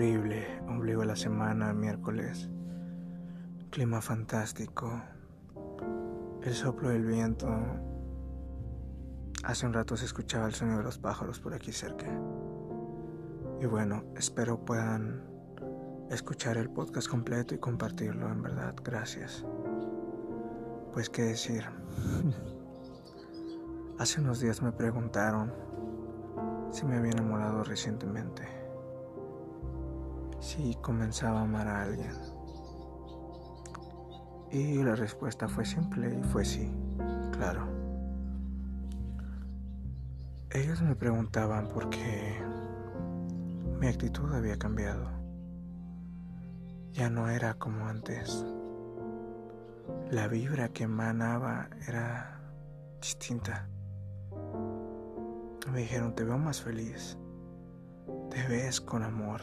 increíble ombligo de la semana, miércoles. Clima fantástico. El soplo del viento. Hace un rato se escuchaba el sonido de los pájaros por aquí cerca. Y bueno, espero puedan escuchar el podcast completo y compartirlo, en verdad. Gracias. Pues qué decir. Hace unos días me preguntaron si me había enamorado recientemente, si comenzaba a amar a alguien. Y la respuesta fue simple y fue sí, claro. Ellos me preguntaban por qué mi actitud había cambiado. Ya no era como antes. La vibra que emanaba era distinta. Me dijeron, te veo más feliz, te ves con amor,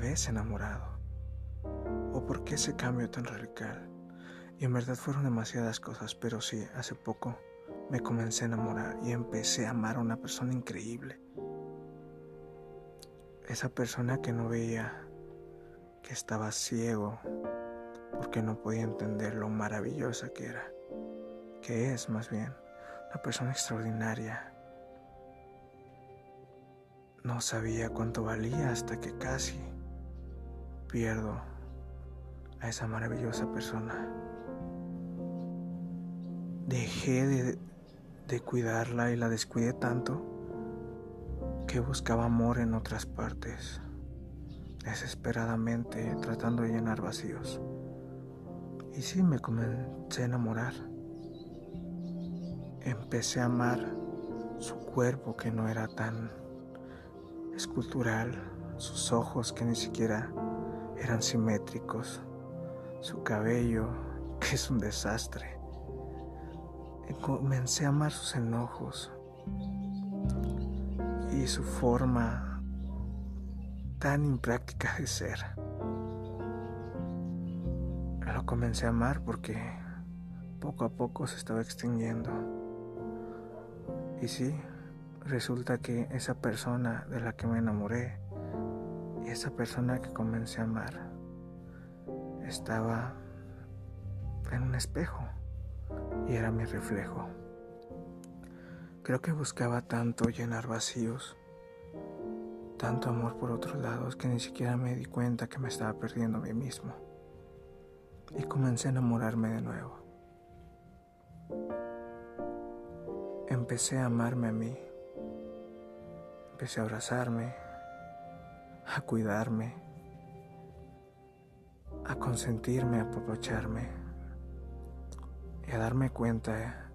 te enamorado. ¿O por qué ese cambio tan radical? Y en verdad fueron demasiadas cosas, pero sí, hace poco me comencé a enamorar y empecé a amar a una persona increíble. Esa persona que no veía, que estaba ciego, porque no podía entender lo maravillosa que era, que es más bien, una persona extraordinaria, no sabía cuánto valía hasta que casi pierdo a esa maravillosa persona. Dejé de, de cuidarla y la descuidé tanto que buscaba amor en otras partes, desesperadamente tratando de llenar vacíos. Y sí me comencé a enamorar. Empecé a amar su cuerpo que no era tan escultural, sus ojos que ni siquiera eran simétricos, su cabello que es un desastre. Comencé a amar sus enojos y su forma tan impráctica de ser. Lo comencé a amar porque poco a poco se estaba extinguiendo. Y sí, resulta que esa persona de la que me enamoré y esa persona que comencé a amar estaba en un espejo y era mi reflejo. Creo que buscaba tanto llenar vacíos, tanto amor por otros lados que ni siquiera me di cuenta que me estaba perdiendo a mí mismo. Y comencé a enamorarme de nuevo. Empecé a amarme a mí Empecé a abrazarme, a cuidarme, a consentirme, a aprovecharme y a darme cuenta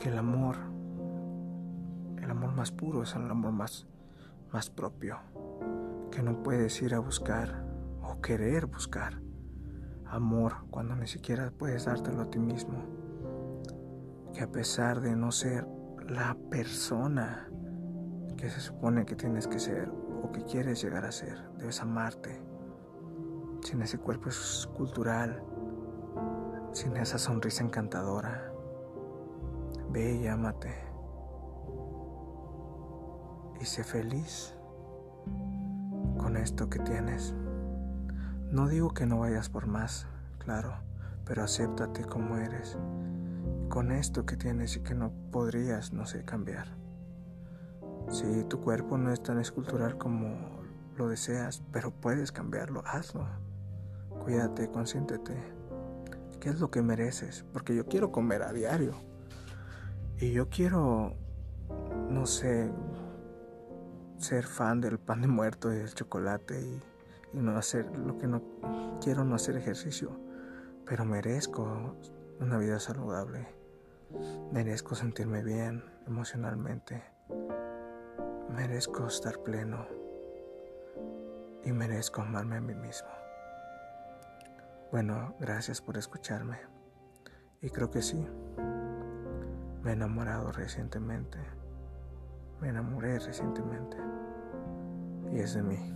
que el amor, el amor más puro es el amor más, más propio, que no puedes ir a buscar o querer buscar amor cuando ni siquiera puedes dártelo a ti mismo, que a pesar de no ser la persona que se supone que tienes que ser o que quieres llegar a ser. Debes amarte. Sin ese cuerpo escultural, sin esa sonrisa encantadora. Ve y ámate. Y sé feliz con esto que tienes. No digo que no vayas por más, claro, pero acéptate como eres, con esto que tienes y que no podrías, no sé, cambiar. Si tu cuerpo no es tan escultural como lo deseas, pero puedes cambiarlo, hazlo. Cuídate, consiéntete. ¿Qué es lo que mereces? Porque yo quiero comer a diario. Y yo quiero, no sé, ser fan del pan de muerto y del chocolate y, y no hacer lo que no quiero, no hacer ejercicio. Pero merezco una vida saludable. Merezco sentirme bien emocionalmente. Merezco estar pleno y merezco amarme a mí mismo. Bueno, gracias por escucharme. Y creo que sí, me he enamorado recientemente. Me enamoré recientemente. Y es de mí.